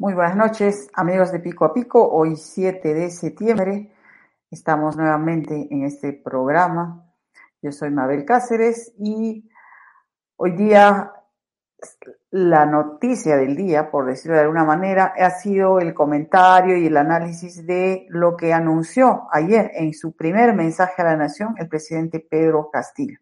Muy buenas noches, amigos de Pico a Pico. Hoy 7 de septiembre estamos nuevamente en este programa. Yo soy Mabel Cáceres y hoy día la noticia del día, por decirlo de alguna manera, ha sido el comentario y el análisis de lo que anunció ayer en su primer mensaje a la nación el presidente Pedro Castillo.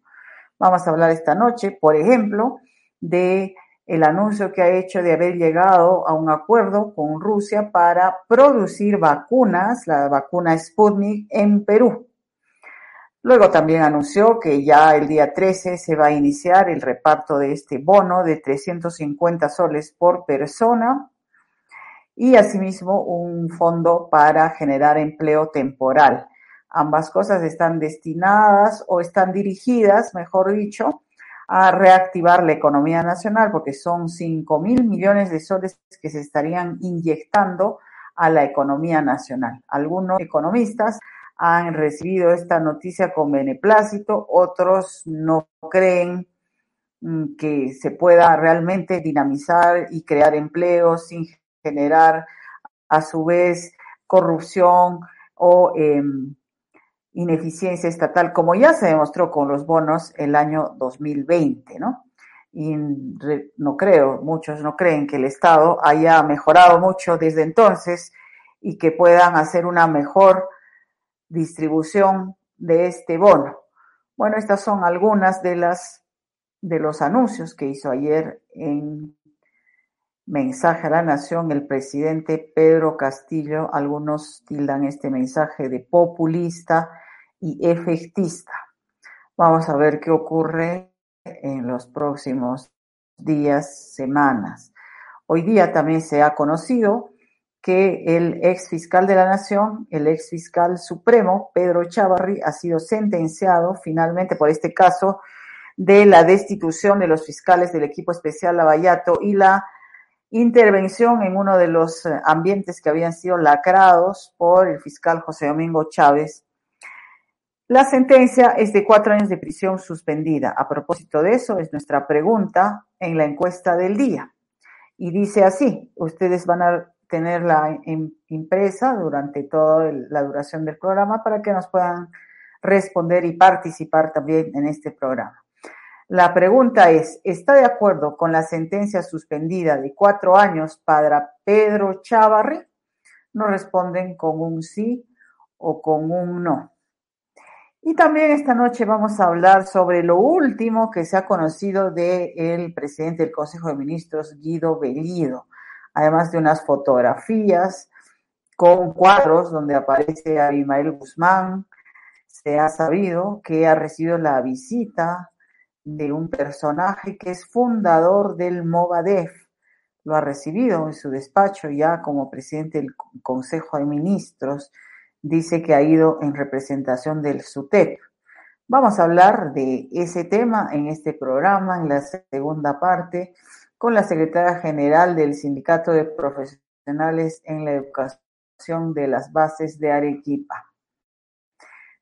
Vamos a hablar esta noche, por ejemplo, de el anuncio que ha hecho de haber llegado a un acuerdo con Rusia para producir vacunas, la vacuna Sputnik, en Perú. Luego también anunció que ya el día 13 se va a iniciar el reparto de este bono de 350 soles por persona y asimismo un fondo para generar empleo temporal. Ambas cosas están destinadas o están dirigidas, mejor dicho, a reactivar la economía nacional porque son 5 mil millones de soles que se estarían inyectando a la economía nacional. Algunos economistas han recibido esta noticia con beneplácito, otros no creen mm, que se pueda realmente dinamizar y crear empleos sin generar a su vez corrupción o eh, ineficiencia estatal, como ya se demostró con los bonos el año 2020, ¿no? Y no creo, muchos no creen que el Estado haya mejorado mucho desde entonces y que puedan hacer una mejor distribución de este bono. Bueno, estas son algunas de las de los anuncios que hizo ayer en mensaje a la nación el presidente Pedro Castillo. Algunos tildan este mensaje de populista y efectista. Vamos a ver qué ocurre en los próximos días, semanas. Hoy día también se ha conocido que el ex fiscal de la Nación, el ex fiscal supremo, Pedro Chavarri, ha sido sentenciado finalmente por este caso de la destitución de los fiscales del equipo especial Lavallato y la intervención en uno de los ambientes que habían sido lacrados por el fiscal José Domingo Chávez la sentencia es de cuatro años de prisión suspendida. A propósito de eso, es nuestra pregunta en la encuesta del día. Y dice así, ustedes van a tenerla impresa durante toda la duración del programa para que nos puedan responder y participar también en este programa. La pregunta es, ¿está de acuerdo con la sentencia suspendida de cuatro años para Pedro Chavarri? Nos responden con un sí o con un no. Y también esta noche vamos a hablar sobre lo último que se ha conocido del presidente del Consejo de Ministros, Guido Bellido, además de unas fotografías con cuadros donde aparece Abimael Guzmán. Se ha sabido que ha recibido la visita de un personaje que es fundador del Movadef. Lo ha recibido en su despacho ya como presidente del Consejo de Ministros dice que ha ido en representación del SUTEP. Vamos a hablar de ese tema en este programa, en la segunda parte, con la secretaria general del Sindicato de Profesionales en la Educación de las Bases de Arequipa.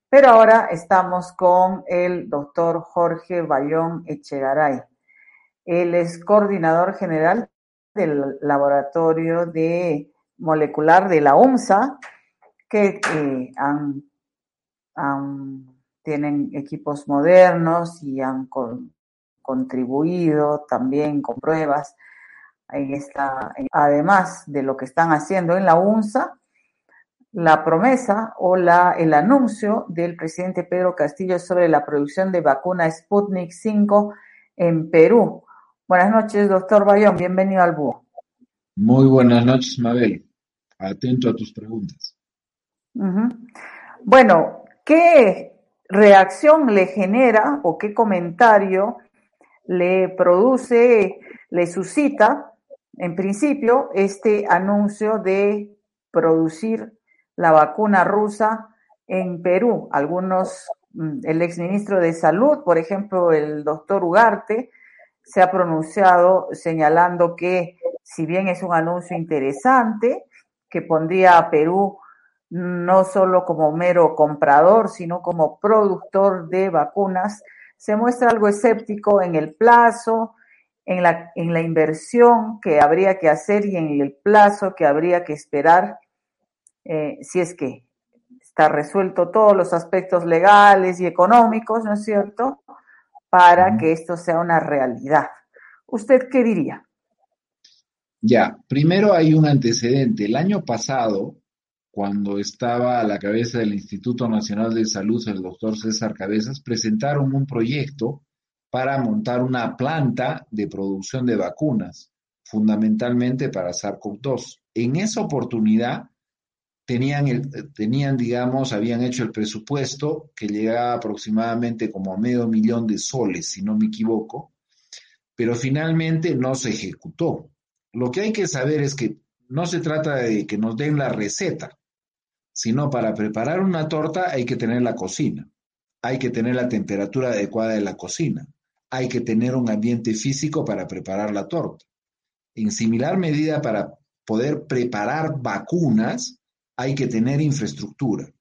Pero ahora estamos con el doctor Jorge Bayón Echegaray. Él es coordinador general del Laboratorio de Molecular de la UMSA que eh, han, tienen equipos modernos y han contribuido también con pruebas en esta, además de lo que están haciendo en la UNSA, la promesa o la, el anuncio del presidente Pedro Castillo sobre la producción de vacuna Sputnik 5 en Perú. Buenas noches, doctor Bayón, bienvenido al BUO. Muy buenas noches, Mabel. Atento a tus preguntas. Bueno, ¿qué reacción le genera o qué comentario le produce, le suscita, en principio, este anuncio de producir la vacuna rusa en Perú? Algunos mm, el exministro de Salud, por ejemplo, el doctor Ugarte, se ha pronunciado señalando que si bien es un anuncio interesante, que pondría a Perú no solo como mero comprador, sino como productor de vacunas, se muestra algo escéptico en el plazo, en la, en la inversión que habría que hacer y en el plazo que habría que esperar, eh, si es que está resuelto todos los aspectos legales y económicos, ¿no es cierto?, para que esto sea una realidad. ¿Usted qué diría? Ya, primero hay un antecedente. El año pasado, cuando estaba a la cabeza del Instituto Nacional de Salud el doctor César Cabezas, presentaron un proyecto para montar una planta de producción de vacunas, fundamentalmente para SARS-CoV-2. En esa oportunidad tenían, tenían, digamos, habían hecho el presupuesto que llegaba aproximadamente como a medio millón de soles, si no me equivoco, pero finalmente no se ejecutó. Lo que hay que saber es que no se trata de que nos den la receta, sino para preparar una torta hay que tener la cocina, hay que tener la temperatura adecuada de la cocina, hay que tener un ambiente físico para preparar la torta. En similar medida, para poder preparar vacunas, hay que tener infraestructura.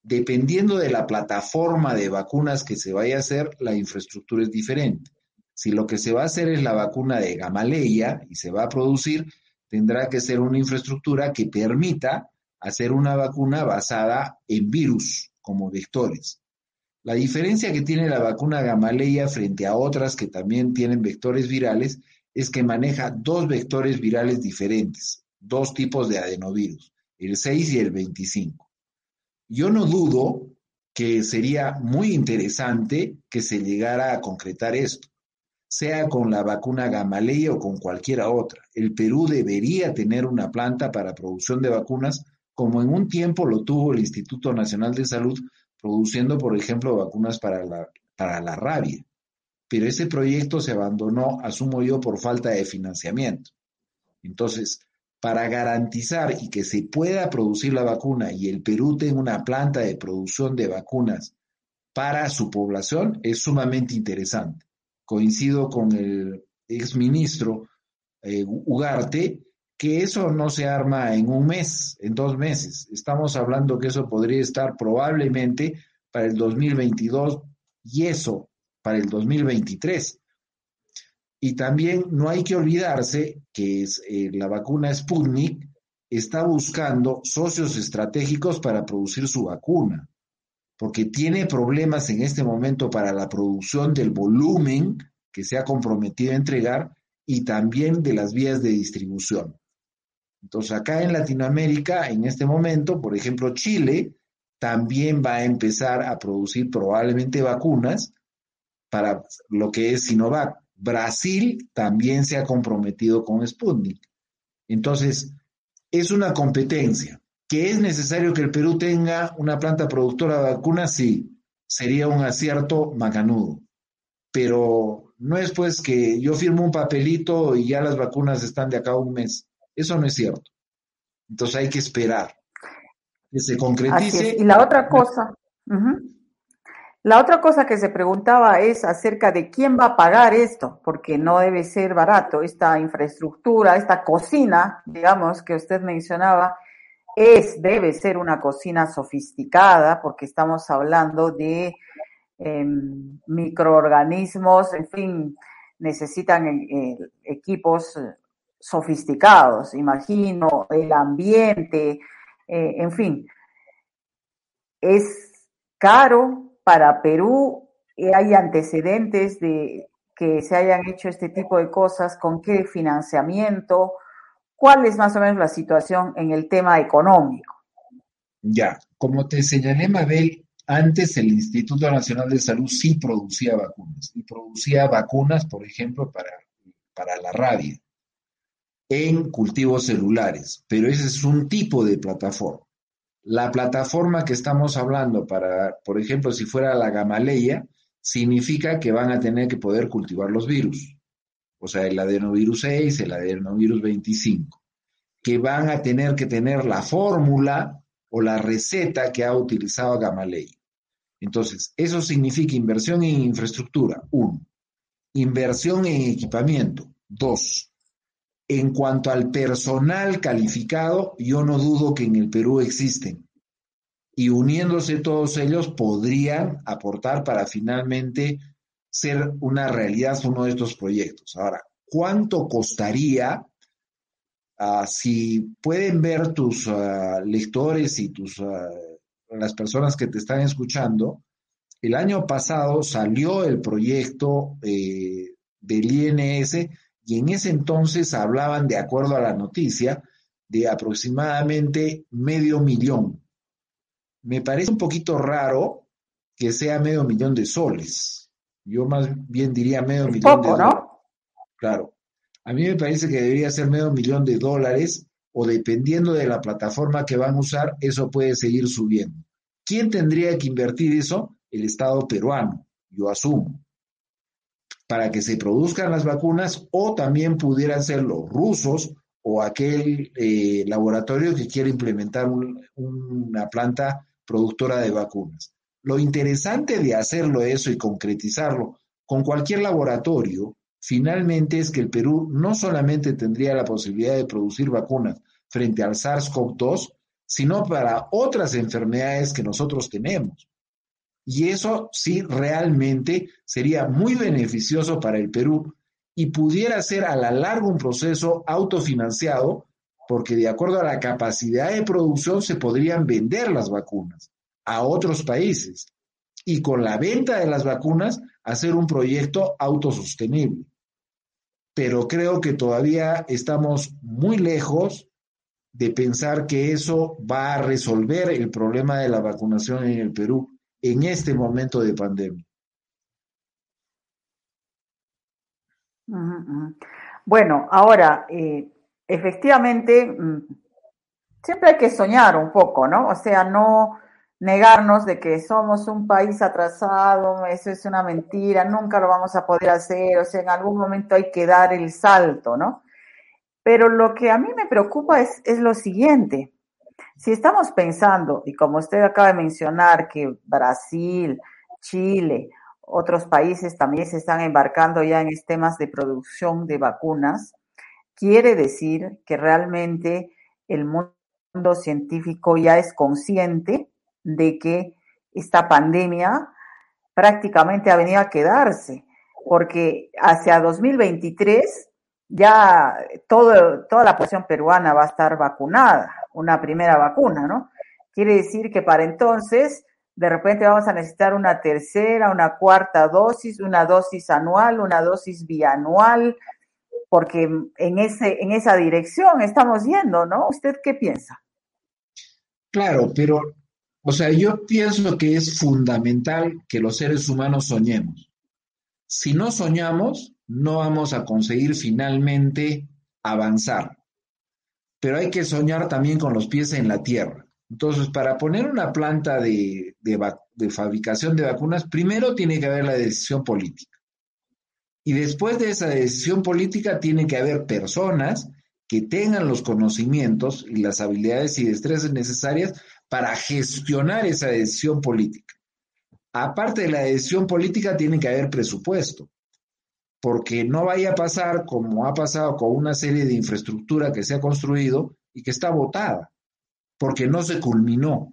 Dependiendo de la plataforma de vacunas que se vaya a hacer, la infraestructura es diferente. Si lo que se va a hacer es la vacuna de Gamaleya y se va a producir, tendrá que ser una infraestructura que permita hacer una vacuna basada en virus como vectores. La diferencia que tiene la vacuna Gamaleya frente a otras que también tienen vectores virales es que maneja dos vectores virales diferentes, dos tipos de adenovirus, el 6 y el 25. Yo no dudo que sería muy interesante que se llegara a concretar esto, sea con la vacuna Gamaleya o con cualquiera otra. El Perú debería tener una planta para producción de vacunas como en un tiempo lo tuvo el Instituto Nacional de Salud produciendo, por ejemplo, vacunas para la, para la rabia. Pero ese proyecto se abandonó, asumo yo, por falta de financiamiento. Entonces, para garantizar y que se pueda producir la vacuna y el Perú tenga una planta de producción de vacunas para su población, es sumamente interesante. Coincido con el exministro eh, Ugarte, que eso no se arma en un mes, en dos meses. Estamos hablando que eso podría estar probablemente para el 2022 y eso para el 2023. Y también no hay que olvidarse que eh, la vacuna Sputnik está buscando socios estratégicos para producir su vacuna, porque tiene problemas en este momento para la producción del volumen que se ha comprometido a entregar y también de las vías de distribución. Entonces, acá en Latinoamérica, en este momento, por ejemplo, Chile también va a empezar a producir probablemente vacunas para lo que es Sinovac. Brasil también se ha comprometido con Sputnik. Entonces, es una competencia. ¿Que es necesario que el Perú tenga una planta productora de vacunas? Sí, sería un acierto macanudo. Pero no es pues que yo firmo un papelito y ya las vacunas están de acá un mes. Eso no es cierto. Entonces hay que esperar que se concretice. Y la otra cosa, la otra cosa que se preguntaba es acerca de quién va a pagar esto, porque no debe ser barato esta infraestructura, esta cocina, digamos, que usted mencionaba, es, debe ser una cocina sofisticada, porque estamos hablando de em, microorganismos, en fin, necesitan eh, equipos sofisticados, imagino, el ambiente, eh, en fin. Es caro para Perú, hay antecedentes de que se hayan hecho este tipo de cosas, con qué financiamiento, cuál es más o menos la situación en el tema económico. Ya, como te señalé, Mabel, antes el Instituto Nacional de Salud sí producía vacunas, y producía vacunas, por ejemplo, para, para la rabia en cultivos celulares, pero ese es un tipo de plataforma. La plataforma que estamos hablando para, por ejemplo, si fuera la Gamaleya, significa que van a tener que poder cultivar los virus, o sea, el adenovirus 6, el adenovirus 25, que van a tener que tener la fórmula o la receta que ha utilizado Gamaleya. Entonces, eso significa inversión en infraestructura, uno. Inversión en equipamiento, dos. En cuanto al personal calificado, yo no dudo que en el Perú existen. Y uniéndose todos ellos podrían aportar para finalmente ser una realidad uno de estos proyectos. Ahora, ¿cuánto costaría? Ah, si pueden ver tus ah, lectores y tus ah, las personas que te están escuchando, el año pasado salió el proyecto eh, del INS y en ese entonces hablaban, de acuerdo a la noticia, de aproximadamente medio millón. Me parece un poquito raro que sea medio millón de soles. Yo más bien diría medio millón de dólares. Claro. A mí me parece que debería ser medio millón de dólares o dependiendo de la plataforma que van a usar, eso puede seguir subiendo. ¿Quién tendría que invertir eso? El Estado peruano, yo asumo para que se produzcan las vacunas o también pudieran ser los rusos o aquel eh, laboratorio que quiere implementar una planta productora de vacunas. Lo interesante de hacerlo eso y concretizarlo con cualquier laboratorio, finalmente es que el Perú no solamente tendría la posibilidad de producir vacunas frente al SARS-CoV-2, sino para otras enfermedades que nosotros tenemos. Y eso sí realmente sería muy beneficioso para el Perú y pudiera ser a la larga un proceso autofinanciado, porque de acuerdo a la capacidad de producción se podrían vender las vacunas a otros países y con la venta de las vacunas hacer un proyecto autosostenible. Pero creo que todavía estamos muy lejos de pensar que eso va a resolver el problema de la vacunación en el Perú en este momento de pandemia. Bueno, ahora, eh, efectivamente, mm, siempre hay que soñar un poco, ¿no? O sea, no negarnos de que somos un país atrasado, eso es una mentira, nunca lo vamos a poder hacer, o sea, en algún momento hay que dar el salto, ¿no? Pero lo que a mí me preocupa es, es lo siguiente, si estamos pensando, y como usted acaba de mencionar, que Brasil, Chile, otros países también se están embarcando ya en temas de producción de vacunas, quiere decir que realmente el mundo científico ya es consciente de que esta pandemia prácticamente ha venido a quedarse, porque hacia 2023 ya toda la población peruana va a estar vacunada, una primera vacuna, ¿no? Quiere decir que para entonces, de repente vamos a necesitar una tercera, una cuarta dosis, una dosis anual, una dosis bianual, porque en, ese, en esa dirección estamos yendo, ¿no? ¿Usted qué piensa? Claro, pero, o sea, yo pienso que es fundamental que los seres humanos soñemos. Si no soñamos, no vamos a conseguir finalmente avanzar. Pero hay que soñar también con los pies en la tierra. Entonces, para poner una planta de, fabricación de vacunas, primero tiene que haber la decisión política. Y después de esa decisión política, tiene que haber personas que tengan los conocimientos y las habilidades y destrezas necesarias para gestionar esa decisión política. Aparte de la decisión política, tiene que haber presupuesto porque no vaya a pasar como ha pasado con una serie de infraestructura que se ha construido y que está botada, porque no se culminó.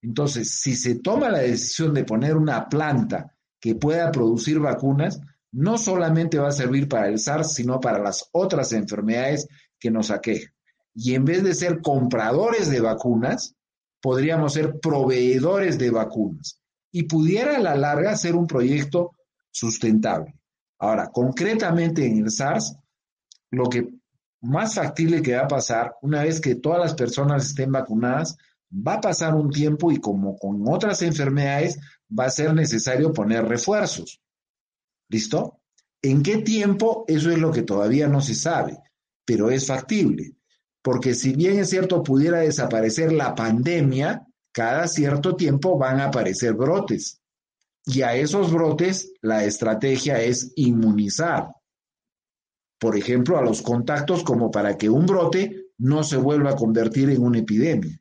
Entonces, si se toma la decisión de poner una planta que pueda producir vacunas, no solamente va a servir para el SARS, sino para las otras enfermedades que nos aquejan. Y en vez de ser compradores de vacunas, podríamos ser proveedores de vacunas y pudiera a la larga ser un proyecto sustentable. Ahora, concretamente en el SARS, lo que más factible que va a pasar, una vez que todas las personas estén vacunadas, va a pasar un tiempo y como con otras enfermedades, va a ser necesario poner refuerzos. ¿Listo? ¿En qué tiempo? Eso es lo que todavía no se sabe, pero es factible. Porque si bien es cierto pudiera desaparecer la pandemia, cada cierto tiempo van a aparecer brotes. Y a esos brotes la estrategia es inmunizar. Por ejemplo, a los contactos como para que un brote no se vuelva a convertir en una epidemia.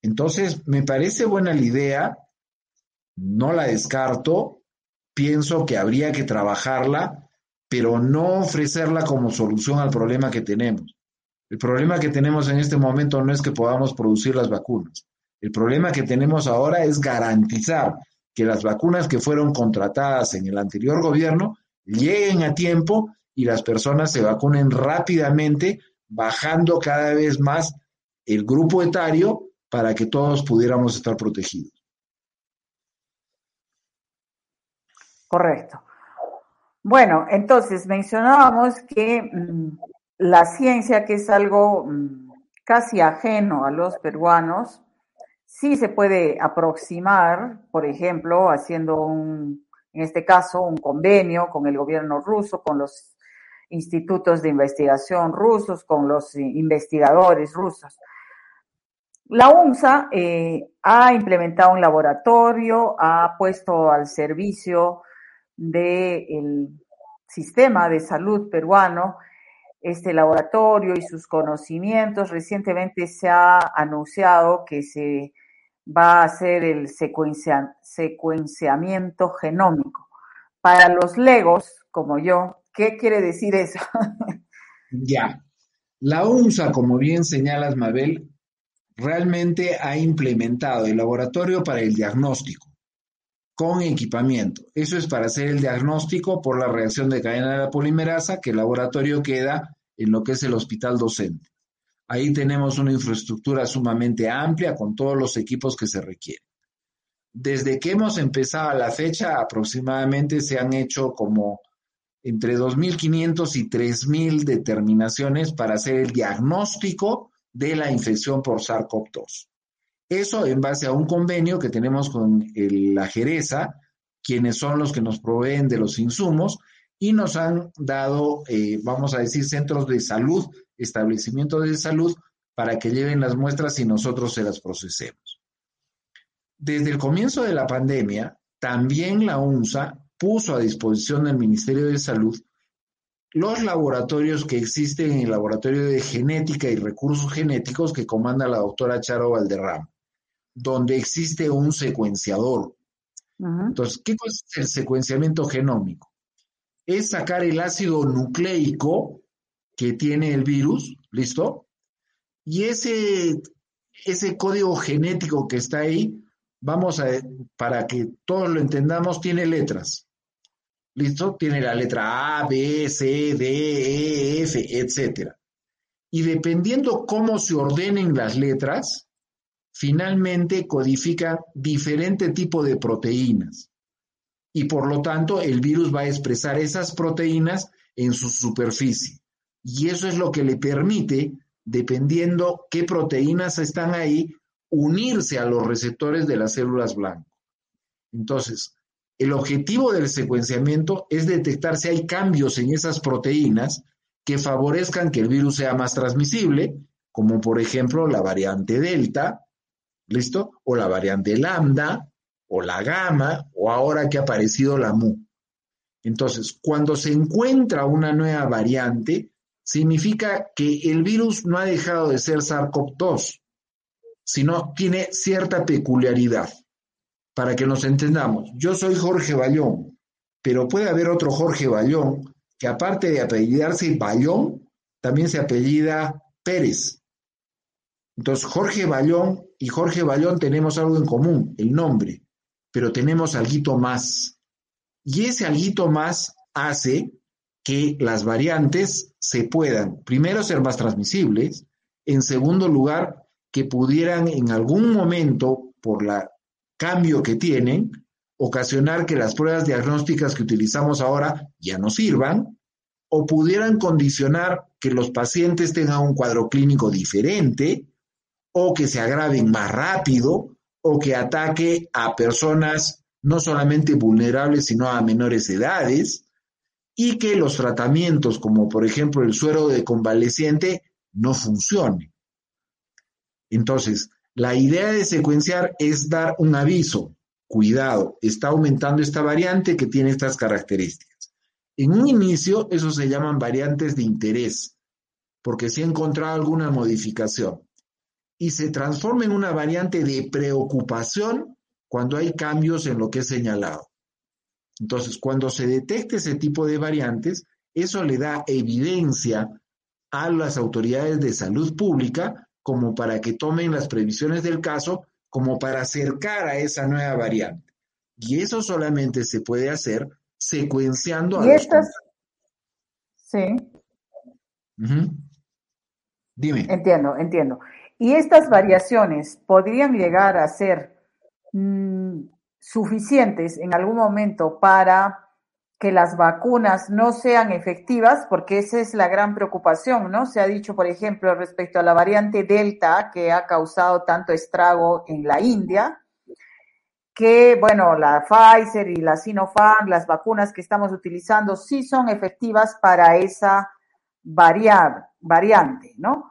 Entonces, me parece buena la idea no la descarto, pienso que habría que trabajarla, pero no ofrecerla como solución al problema que tenemos. El problema que tenemos en este momento no es que podamos producir las vacunas. El problema que tenemos ahora es garantizar que las vacunas que fueron contratadas en el anterior gobierno lleguen a tiempo y las personas se vacunen rápidamente, bajando cada vez más el grupo etario para que todos pudiéramos estar protegidos. Correcto. Bueno, entonces mencionábamos que mm, la ciencia, que es algo mm, casi ajeno a los peruanos, sí se puede aproximar, por ejemplo, haciendo un, en este caso, un convenio con el gobierno ruso, con los institutos de investigación rusos, con los investigadores rusos. La UNSA eh, ha implementado un laboratorio, ha puesto al servicio del sistema de salud peruano este laboratorio y sus conocimientos. Recientemente se ha anunciado que se va a hacer el secuenciamiento genómico. Para los legos, como yo, ¿qué quiere decir eso? ya. La UNSA, como bien señalas, Mabel, realmente ha implementado el laboratorio para el diagnóstico con equipamiento. Eso es para hacer el diagnóstico por la reacción de cadena de la polimerasa, que el laboratorio queda en lo que es el hospital docente. Ahí tenemos una infraestructura sumamente amplia con todos los equipos que se requieren. Desde que hemos empezado la fecha, aproximadamente se han hecho como entre 2.500 y 3.000 determinaciones para hacer el diagnóstico de la infección por SARS-CoV-2. Eso en base a un convenio que tenemos con la Jereza, quienes son los que nos proveen de los insumos y nos han dado, eh, vamos a decir, centros de salud, establecimientos de salud, para que lleven las muestras y nosotros se las procesemos. Desde el comienzo de la pandemia, también la UNSA puso a disposición del Ministerio de Salud los laboratorios que existen en el Laboratorio de Genética y Recursos Genéticos que comanda la doctora Charo Valderrama donde existe un secuenciador. Entonces, ¿qué es el secuenciamiento genómico? Es sacar el ácido nucleico que tiene el virus, ¿listo? Y ese, ese código genético que está ahí, vamos a, para que todos lo entendamos, tiene letras. ¿Listo? Tiene la letra A, B, C, D, E, F, etc. Y dependiendo cómo se ordenen las letras, finalmente codifica diferente tipo de proteínas y por lo tanto el virus va a expresar esas proteínas en su superficie. Y eso es lo que le permite, dependiendo qué proteínas están ahí, unirse a los receptores de las células blancas. Entonces, el objetivo del secuenciamiento es detectar si hay cambios en esas proteínas que favorezcan que el virus sea más transmisible, como por ejemplo la variante Delta, ¿listo? O la variante lambda, o la gamma, o ahora que ha aparecido la mu. Entonces, cuando se encuentra una nueva variante, significa que el virus no ha dejado de ser SARS-CoV-2, sino tiene cierta peculiaridad. Para que nos entendamos, yo soy Jorge Bayón, pero puede haber otro Jorge Bayón que aparte de apellidarse Bayón, también se apellida Pérez. Entonces, Jorge Bayón y Jorge Bayón tenemos algo en común, el nombre, pero tenemos algo más. Y ese algo más hace que las variantes se puedan, primero, ser más transmisibles, en segundo lugar, que pudieran en algún momento, por el cambio que tienen, ocasionar que las pruebas diagnósticas que utilizamos ahora ya no sirvan, o pudieran condicionar que los pacientes tengan un cuadro clínico diferente, o que se agraven más rápido o que ataque a personas no solamente vulnerables, sino a menores edades, y que los tratamientos, como por ejemplo el suero de convaleciente, no funcionen. Entonces, la idea de secuenciar es dar un aviso, cuidado, está aumentando esta variante que tiene estas características. En un inicio, eso se llaman variantes de interés, porque se ha encontrado alguna modificación y se transforma en una variante de preocupación, cuando hay cambios en lo que es señalado. Entonces, cuando se detecte ese tipo de variantes, eso le da evidencia a las autoridades de salud pública como para que tomen las previsiones del caso, como para acercar a esa nueva variante. Y eso solamente se puede hacer secuenciando a y estas... Sí. Dime. Entiendo, entiendo. Y estas variaciones podrían llegar a ser mm, suficientes en algún momento para que las vacunas no sean efectivas, porque esa es la gran preocupación, ¿no? Se ha dicho, por ejemplo, respecto a la variante Delta, que ha causado tanto estrago en la India, que, bueno, la Pfizer y la Sinopharm, las vacunas que estamos utilizando, sí son efectivas para esa variante, ¿no?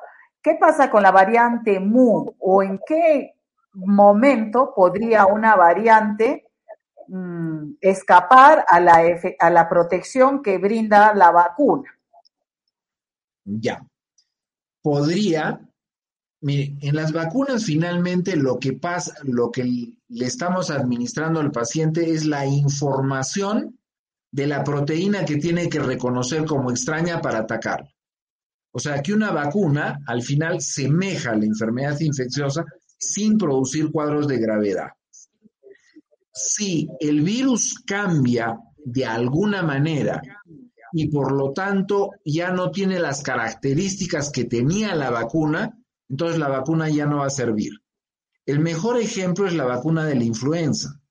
¿Qué pasa con la variante MU o en qué momento podría una variante mm, escapar a la, a la protección que brinda la vacuna? Ya. Podría, mire, en las vacunas finalmente lo que pasa, lo que le estamos administrando al paciente es la información de la proteína que tiene que reconocer como extraña para atacar. O sea que una vacuna al final semeja a la enfermedad infecciosa sin producir cuadros de gravedad. Si el virus cambia de alguna manera y por lo tanto ya no tiene las características que tenía la vacuna, entonces la vacuna ya no va a servir. El mejor ejemplo es la vacuna de la influenza.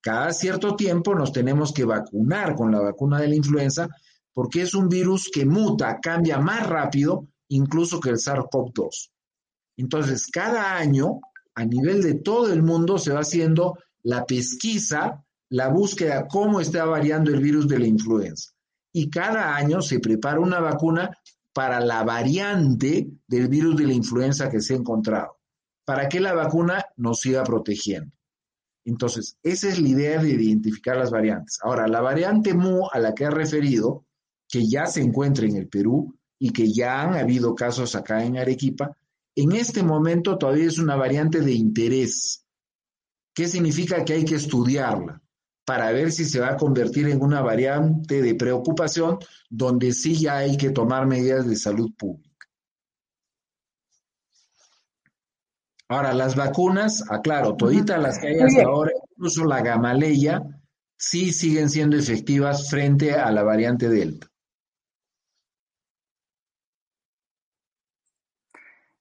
Cada cierto tiempo nos tenemos que vacunar con la vacuna de la influenza porque es un virus que muta, cambia más rápido incluso que el SARS-CoV-2. Entonces, cada año, a nivel de todo el mundo, se va haciendo la pesquisa, la búsqueda, cómo está variando el virus de la influenza. Y cada año se prepara una vacuna para la variante del virus de la influenza que se ha encontrado, para que la vacuna nos siga protegiendo. Entonces, esa es la idea de identificar las variantes. Ahora, la variante MU a la que ha referido, que ya se encuentra en el Perú y que ya han habido casos acá en Arequipa, en este momento todavía es una variante de interés. ¿Qué significa que hay que estudiarla? Para ver si se va a convertir en una variante de preocupación donde sí ya hay que tomar medidas de salud pública. Ahora, las vacunas, aclaro, toditas las que hay hasta ahora, incluso la gamaleya, sí siguen siendo efectivas frente a la variante Delta.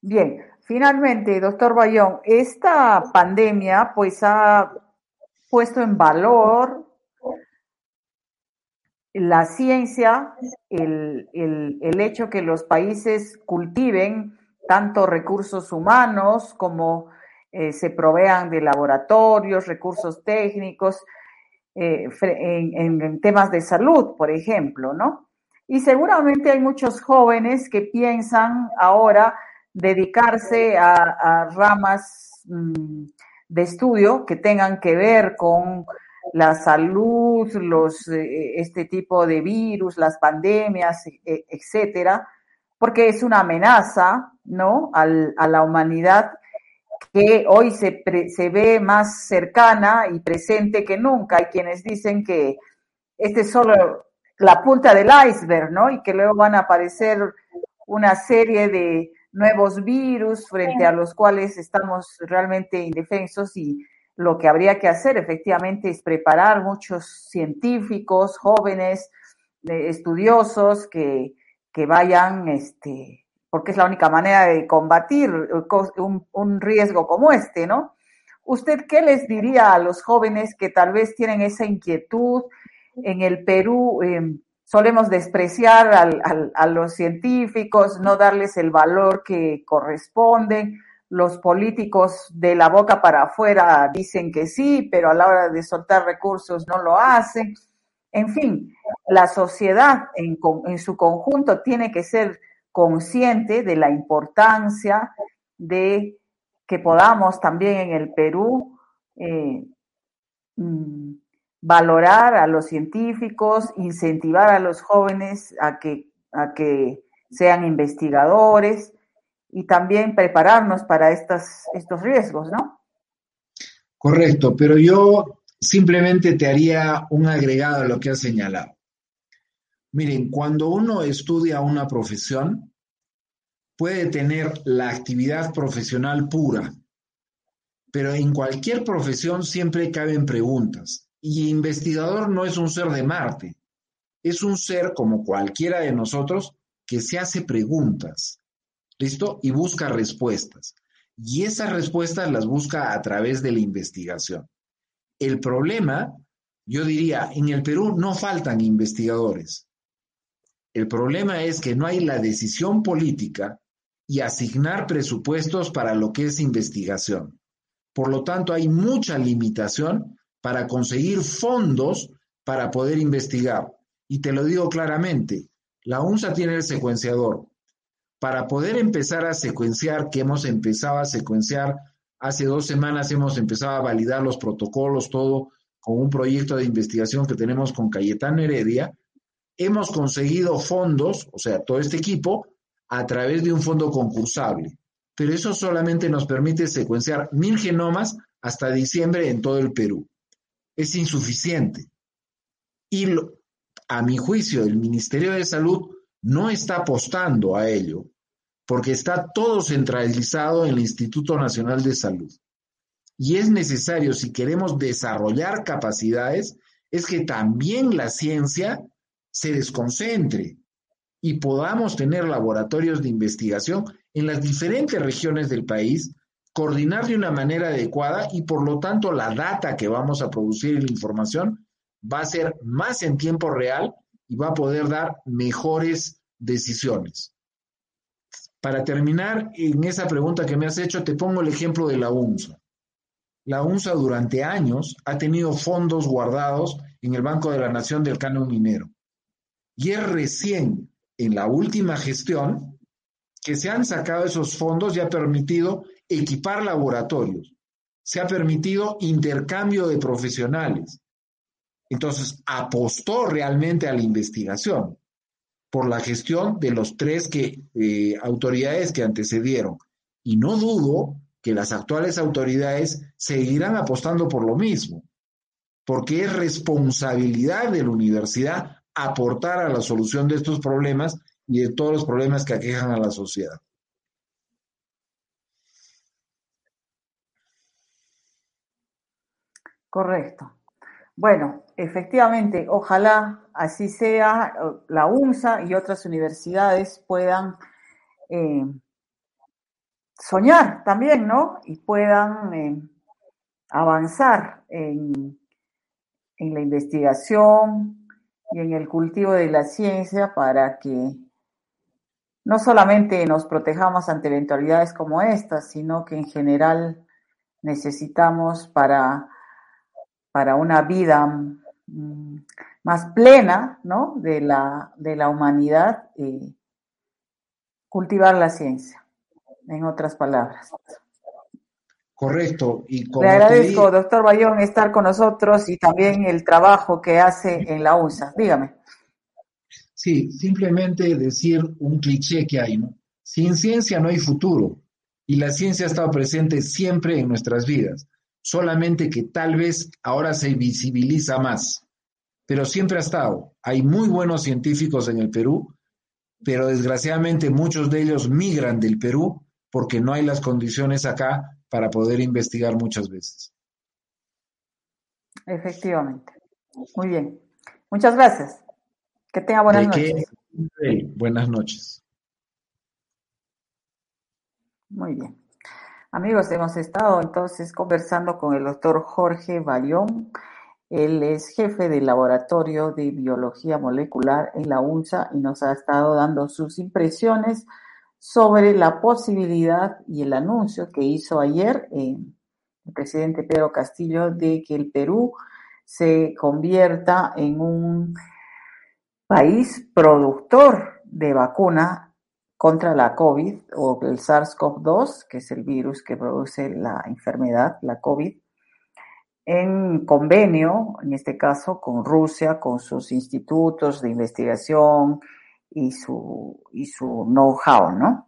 Bien, finalmente, doctor Bayón, esta pandemia pues ha puesto en valor la ciencia, el, hecho que los países cultiven tanto recursos humanos como eh, se provean de laboratorios, recursos técnicos, eh, en, temas de salud, por ejemplo, ¿no? Y seguramente hay muchos jóvenes que piensan ahora dedicarse a, ramas mm, de estudio que tengan que ver con la salud, los, eh, este tipo de virus, las pandemias, e, etcétera, porque es una amenaza, ¿no? A la humanidad que hoy se, se ve más cercana y presente que nunca. Hay quienes dicen que este es solo la punta del iceberg, ¿no? Y que luego van a aparecer una serie de, nuevos virus frente a los cuales estamos realmente indefensos y lo que habría que hacer efectivamente es preparar muchos científicos, jóvenes, eh, estudiosos que, que vayan, este, porque es la única manera de combatir un, un, riesgo como este, ¿no? ¿Usted qué les diría a los jóvenes que tal vez tienen esa inquietud en el Perú? Eh, solemos despreciar a los científicos, no darles el valor que corresponde. Los políticos de la boca para afuera dicen que sí, pero a la hora de soltar recursos no lo hacen. En fin, la sociedad en, su conjunto tiene que ser consciente de la importancia de que podamos también en el Perú eh, mm, valorar a los científicos, incentivar a los jóvenes a que, a que sean investigadores y también prepararnos para estas, estos riesgos, ¿no? Correcto, pero yo simplemente te haría un agregado a lo que has señalado. Miren, cuando uno estudia una profesión, puede tener la actividad profesional pura, pero en cualquier profesión siempre caben preguntas. Y investigador no es un ser de Marte, es un ser como cualquiera de nosotros que se hace preguntas, ¿listo? Y busca respuestas. Y esas respuestas las busca a través de la investigación. El problema, yo diría, en el Perú no faltan investigadores. El problema es que no hay la decisión política y asignar presupuestos para lo que es investigación. Por lo tanto, hay mucha limitación para conseguir fondos para poder investigar. Y te lo digo claramente, la UNSA tiene el secuenciador. Para poder empezar a secuenciar, que hemos empezado a secuenciar, hace dos semanas hemos empezado a validar los protocolos, todo con un proyecto de investigación que tenemos con Cayetano Heredia, hemos conseguido fondos, o sea, todo este equipo, a través de un fondo concursable pero eso solamente nos permite secuenciar mil genomas hasta diciembre en todo el Perú. Es insuficiente. Y a mi juicio, el Ministerio de Salud no está apostando a ello, porque está todo centralizado en el Instituto Nacional de Salud. Y es necesario, si queremos desarrollar capacidades, es que también la ciencia se desconcentre y podamos tener laboratorios de investigación en las diferentes regiones del país, coordinar de una manera adecuada y por lo tanto la data que vamos a producir y la información va a ser más en tiempo real y va a poder dar mejores decisiones. Para terminar, en esa pregunta que me has hecho, te pongo el ejemplo de la UNSA. La UNSA durante años ha tenido fondos guardados en el Banco de la Nación del Canon Minero. Y es recién en la última gestión que se han sacado esos fondos y ha permitido equipar laboratorios, se ha permitido intercambio de profesionales. Entonces, apostó realmente a la investigación por la gestión de los tres que, eh, autoridades que antecedieron. Y no dudo que las actuales autoridades seguirán apostando por lo mismo, porque es responsabilidad de la universidad aportar a la solución de estos problemas y de todos los problemas que aquejan a la sociedad. Correcto. Bueno, efectivamente, ojalá así sea, la UNSA y otras universidades puedan eh, soñar también, ¿no? Y puedan eh, avanzar en, en la investigación y en el cultivo de la ciencia para que no solamente nos protejamos ante eventualidades como estas, sino que en general necesitamos para, para una vida mm, más plena ¿no? de, la, de la humanidad, eh, cultivar la ciencia, en otras palabras. Correcto. Y Le agradezco, doctor Bayón, estar con nosotros y también el trabajo que hace en la USA. Dígame. Sí, simplemente decir un cliché que hay, ¿no? Sin ciencia no hay futuro y la ciencia ha estado presente siempre en nuestras vidas, solamente que tal vez ahora se visibiliza más, pero siempre ha estado. Hay muy buenos científicos en el Perú, pero desgraciadamente muchos de ellos migran del Perú porque no hay las condiciones acá para poder investigar muchas veces. Efectivamente. Muy bien. Muchas gracias. Que tenga buenas noches. Buenas noches. Muy bien. Amigos, hemos estado entonces conversando con el doctor Jorge Bayón. Él es jefe del Laboratorio de Biología Molecular en la UNSA y nos ha estado dando sus impresiones sobre la posibilidad y el anuncio que hizo ayer eh, el presidente Pedro Castillo de que el Perú se convierta en un país productor de vacuna contra la COVID o el SARS-CoV-2, que es el virus que produce la enfermedad, la COVID, en convenio, en este caso, con Rusia, con sus institutos de investigación y su, y su know-how, ¿no?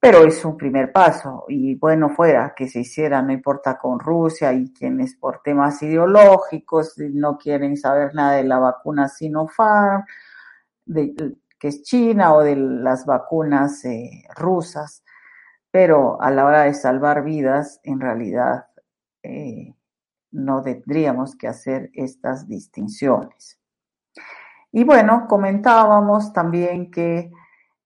pero es un primer paso y bueno fuera que se hiciera, no importa con Rusia y quienes por temas ideológicos no quieren saber nada de la vacuna Sinopharm, de, que es China o de las vacunas eh, rusas, pero a la hora de salvar vidas, en realidad eh, no tendríamos que hacer estas distinciones. Y bueno, comentábamos también que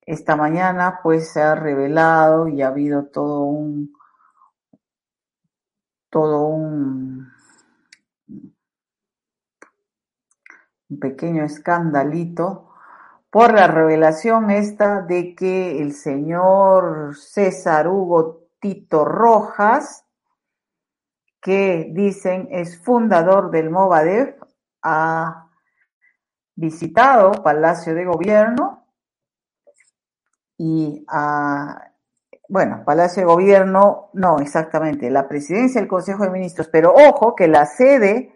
esta mañana pues se ha revelado y ha habido todo un todo un, un pequeño escandalito por la revelación esta de que el señor César Hugo Tito Rojas, que dicen es fundador del Movadef, ha visitado Palacio de Gobierno y a, bueno, Palacio de Gobierno, no, exactamente, la presidencia del Consejo de Ministros, pero ojo que la sede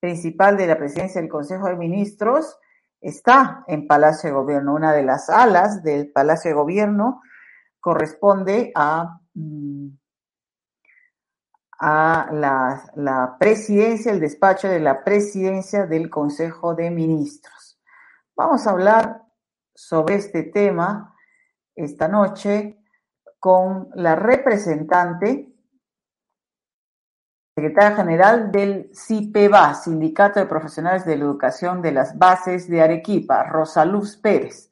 principal de la presidencia del Consejo de Ministros está en Palacio de Gobierno. Una de las alas del Palacio de Gobierno corresponde a, mm, a la, la presidencia, el despacho de la presidencia del Consejo de Ministros. Vamos a hablar sobre este tema esta noche con la representante, secretaria general del CIPEBA, Sindicato de Profesionales de la Educación de las Bases de Arequipa, Rosa Luz Pérez.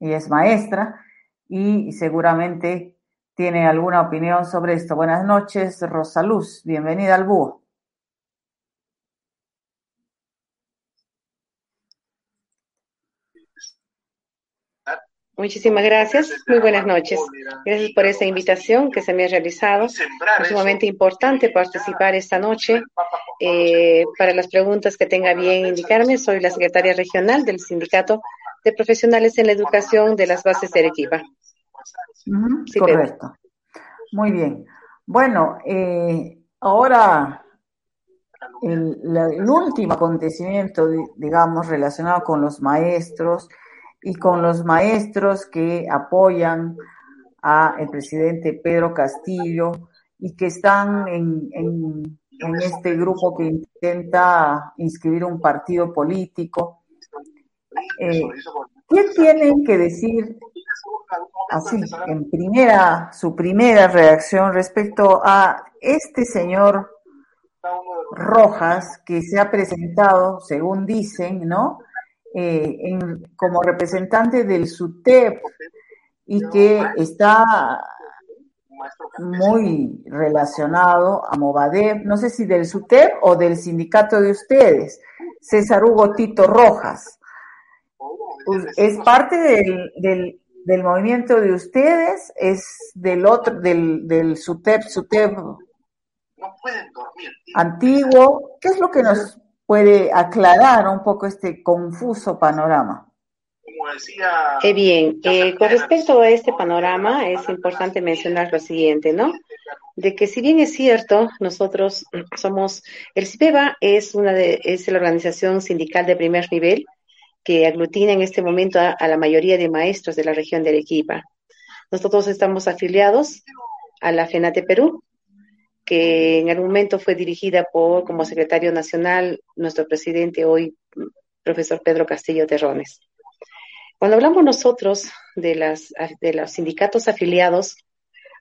Ella es maestra y seguramente tiene alguna opinión sobre esto. Buenas noches, Rosa Luz. Bienvenida al búho. Muchísimas gracias. Muy buenas noches. Gracias por esa invitación que se me ha realizado. Es sumamente importante participar esta noche. Eh, para las preguntas que tenga bien indicarme, soy la secretaria regional del Sindicato de Profesionales en la Educación de las Bases de Arequipa. correcto. Muy bien. Bueno, eh, ahora el, el último acontecimiento, digamos, relacionado con los maestros, y con los maestros que apoyan a el presidente Pedro Castillo y que están en, en, este grupo que intenta inscribir un partido político. Eh, ¿Qué tienen que decir así, en primera, su primera reacción respecto a este señor Rojas que se ha presentado, según dicen, ¿no? Eh, en, como representante del SUTEP y que está muy relacionado a Movadep, no sé si del SUTEP o del sindicato de ustedes, César Hugo Tito Rojas. ¿Es parte del, del, del movimiento de ustedes? ¿Es del otro, del, del SUTEP, SUTEP antiguo? ¿Qué es lo que nos puede aclarar un poco este confuso panorama. Eh, bien, eh, con respecto a este panorama es importante mencionar lo siguiente, ¿no? De que si bien es cierto, nosotros somos, el CIPEBA es una de, es la organización sindical de primer nivel que aglutina en este momento a, a la mayoría de maestros de la región de Arequipa. Nosotros estamos afiliados a la FENATE Perú, que en algún momento fue dirigida por, como secretario nacional, nuestro presidente hoy, profesor Pedro Castillo Terrones. Cuando hablamos nosotros de, las, de los sindicatos afiliados,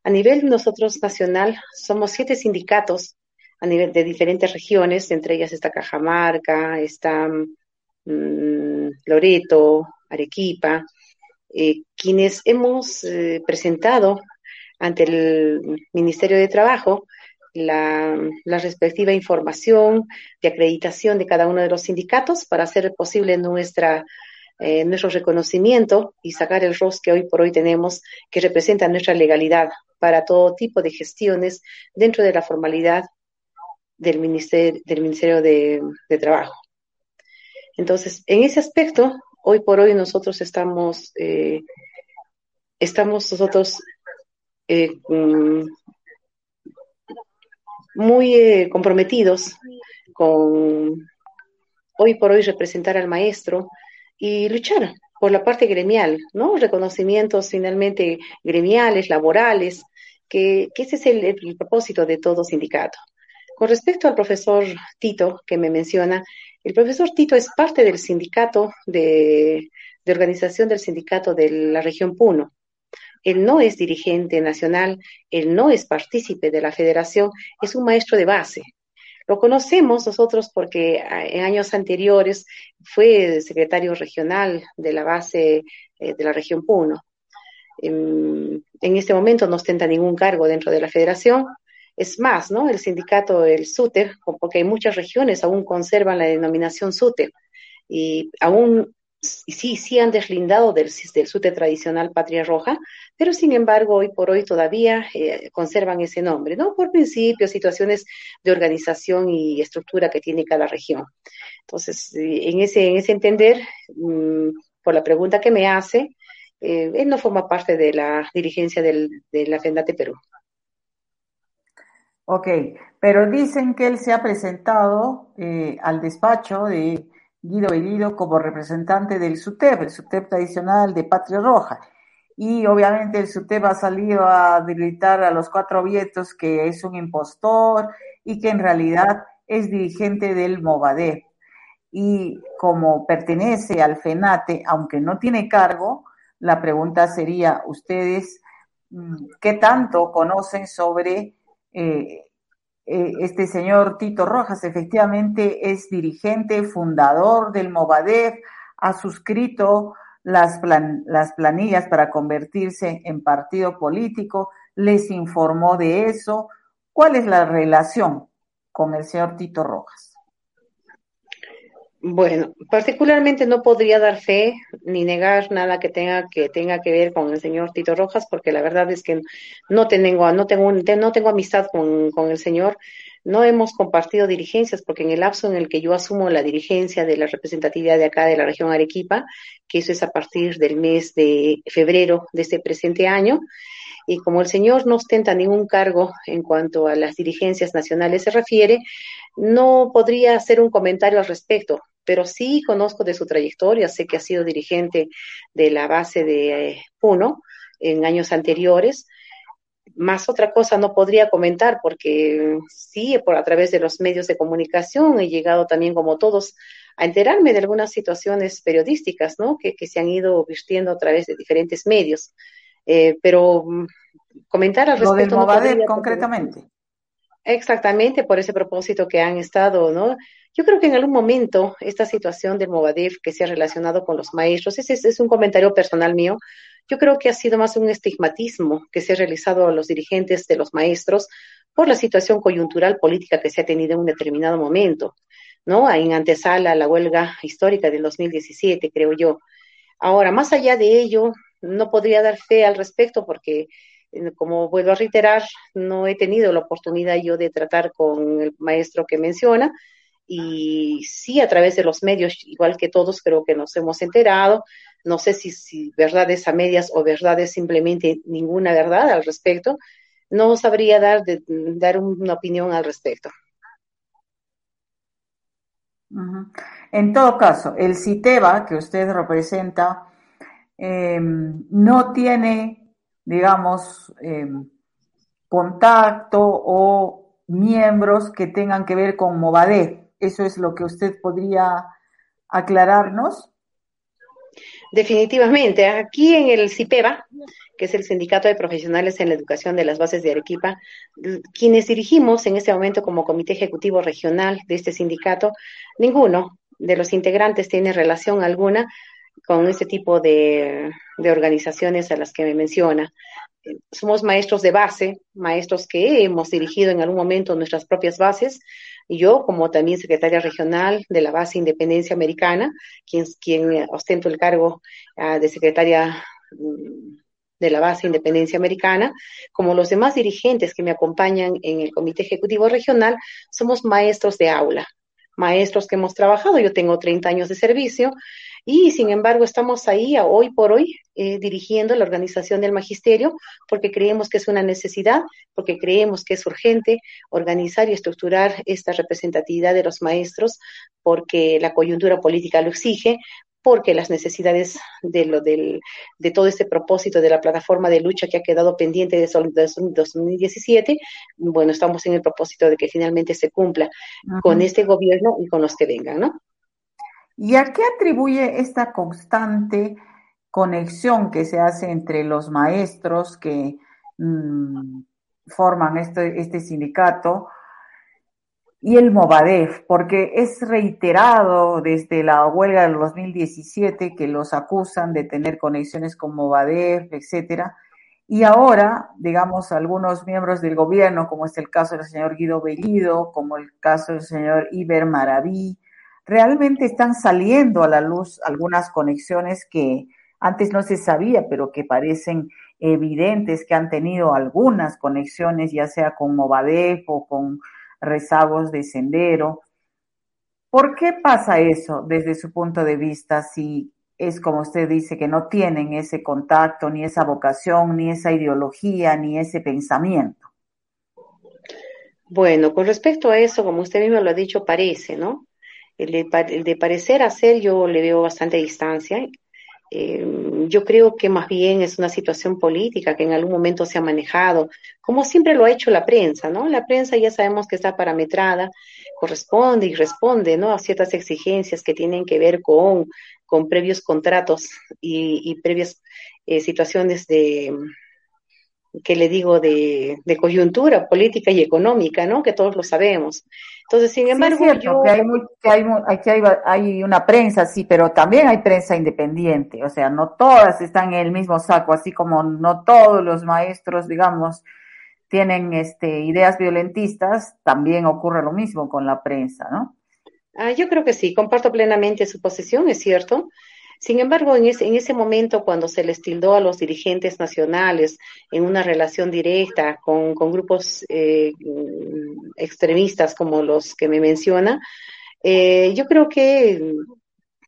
a nivel nosotros nacional, somos siete sindicatos a nivel de diferentes regiones, entre ellas está Cajamarca, está mmm, Loreto, Arequipa, eh, quienes hemos eh, presentado ante el Ministerio de Trabajo la, la, respectiva información de acreditación de cada uno de los sindicatos para hacer posible nuestra, eh, nuestro reconocimiento y sacar el ROS que hoy por hoy tenemos, que representa nuestra legalidad para todo tipo de gestiones dentro de la formalidad del Ministerio, del ministerio de, de Trabajo. Entonces, en ese aspecto, hoy por hoy nosotros estamos, eh, estamos nosotros eh, muy eh, comprometidos con hoy por hoy representar al maestro y luchar por la parte gremial, ¿no? Reconocimientos finalmente gremiales, laborales, que, ese es el, propósito de todo sindicato. Con respecto al profesor Tito que me menciona, el profesor Tito es parte del sindicato de, de organización del sindicato de la región Puno. Él no es dirigente nacional, él no es partícipe de la federación, es un maestro de base. Lo conocemos nosotros porque ah, en años anteriores fue secretario regional de la base eh, de la región Puno. En, este momento no ostenta ningún cargo dentro de la federación. Es más, ¿no? El sindicato, el SUTE, porque hay muchas regiones aún conservan la denominación SUTE y aún sí, sí han deslindado del, del SUTE tradicional Patria Roja, pero sin embargo hoy por hoy todavía eh, conservan ese nombre, ¿no? Por principios, situaciones de organización y estructura que tiene cada región. Entonces, eh, en ese, en ese entender, mm, por la pregunta que me hace, eh, él no forma parte de la dirigencia del, de la FENDATE Perú. Ok, pero dicen que él se ha presentado al despacho de Guido Bellido como representante del SUTEP, el SUTEP tradicional de Patria Roja. Y obviamente el SUTEP ha salido a gritar a los cuatro vientos que es un impostor y que en realidad es dirigente del Movadef. Y como pertenece al FENATE, aunque no tiene cargo, la pregunta sería, ¿ustedes mm, qué tanto conocen sobre eh, este señor Tito Rojas efectivamente es dirigente, fundador del Movadef, ha suscrito las, las planillas para convertirse en partido político, les informó de eso. ¿Cuál es la relación con el señor Tito Rojas? Bueno, particularmente no podría dar fe ni negar nada que tenga que tenga que ver con el señor Tito Rojas, porque la verdad es que no tengo no tengo no tengo amistad con, con el señor. No hemos compartido dirigencias porque en el lapso en el que yo asumo la dirigencia de la representatividad de acá de la región Arequipa, que eso es a partir del mes de febrero de este presente año, y como el señor no ostenta ningún cargo en cuanto a las dirigencias nacionales se refiere, no podría hacer un comentario al respecto pero sí conozco de su trayectoria, sé que ha sido dirigente de la base de Puno en años anteriores. Más otra cosa no podría comentar porque sí, por a través de los medios de comunicación he llegado también como todos a enterarme de algunas situaciones periodísticas, ¿no? Que, se han ido vistiendo a través de diferentes medios. Eh, pero mm, comentar al respecto. Lo del concretamente. Exactamente, por ese propósito que han estado, ¿no? Yo creo que en algún momento esta situación del Movadef que se ha relacionado con los maestros, ese es, un comentario personal mío, yo creo que ha sido más un estigmatismo que se ha realizado a los dirigentes de los maestros por la situación coyuntural política que se ha tenido en un determinado momento, ¿no? En antesala la huelga histórica del 2017, creo yo. Ahora, más allá de ello, no podría dar fe al respecto porque eh, como vuelvo a reiterar, no he tenido la oportunidad yo de tratar con el maestro que menciona, y sí a través de los medios, igual que todos creo que nos hemos enterado, no sé si, verdades a medias o verdades simplemente ninguna verdad al respecto, no sabría dar, dar una opinión al respecto. En todo caso, el CITEBA que usted representa em, no tiene, digamos, em, contacto o miembros que tengan que ver con Movadef. ¿Eso es lo que usted podría aclararnos? Definitivamente. Aquí en el CIPEBA, que es el Sindicato de Profesionales en la Educación de las Bases de Arequipa, quienes dirigimos en este momento como Comité Ejecutivo Regional de este sindicato, ninguno de los integrantes tiene relación alguna con este tipo de, de organizaciones a las que me menciona. Somos maestros de base, maestros que hemos dirigido en algún momento nuestras propias bases, yo como también secretaria regional de la base Independencia Americana, quien, quien ostento el cargo ah, de secretaria mm, de la base Independencia Americana, como los demás dirigentes que me acompañan en el Comité Ejecutivo Regional, somos maestros de aula, maestros que hemos trabajado. Yo tengo 30 años de servicio y sin embargo estamos ahí hoy por hoy eh, dirigiendo la organización del magisterio porque creemos que es una necesidad, porque creemos que es urgente organizar y estructurar esta representatividad de los maestros porque la coyuntura política lo exige, porque las necesidades de, lo del, de todo este propósito de la plataforma de lucha que ha quedado pendiente de 2017, bueno, estamos en el propósito de que finalmente se cumpla con este gobierno y con los que vengan, ¿no? ¿Y a qué atribuye esta constante conexión que se hace entre los maestros que mm, forman este, este sindicato y el Movadef? Porque es reiterado desde la huelga del 2017 que los acusan de tener conexiones con Movadef, etcétera. Y ahora, digamos, algunos miembros del gobierno, como es el caso del señor Guido Bellido, como el caso del señor Iber Maraví, realmente están saliendo a la luz algunas conexiones que antes no se sabía, pero que parecen evidentes que han tenido algunas conexiones, ya sea con Movadef o con rezagos de sendero. ¿Por qué pasa eso desde su punto de vista si es como usted dice que no tienen ese contacto, ni esa vocación, ni esa ideología, ni ese pensamiento? Bueno, con respecto a eso, como usted mismo lo ha dicho, parece, ¿no? El de, el de parecer a ser yo le veo bastante distancia eh, yo creo que más bien es una situación política que en algún momento se ha manejado, como siempre lo ha hecho la prensa, ¿no? La prensa ya sabemos que está parametrada, corresponde y responde, ¿no? A ciertas exigencias que tienen que ver con, con previos contratos y, previas eh, situaciones de, que le digo, de, coyuntura política y económica, ¿no? Que todos lo sabemos. Entonces, sin embargo, yo... Que, hay, que hay, hay, hay, una prensa, sí, pero también hay prensa independiente, o sea, no todas están en el mismo saco, así como no todos los maestros, digamos, tienen este, ideas violentistas, también ocurre lo mismo con la prensa, ¿no? Ah, yo creo que sí, comparto plenamente su posición, es cierto. Sin embargo, en ese, en ese momento, cuando se les tildó a los dirigentes nacionales en una relación directa con, grupos eh, extremistas como los que me menciona, eh, yo creo que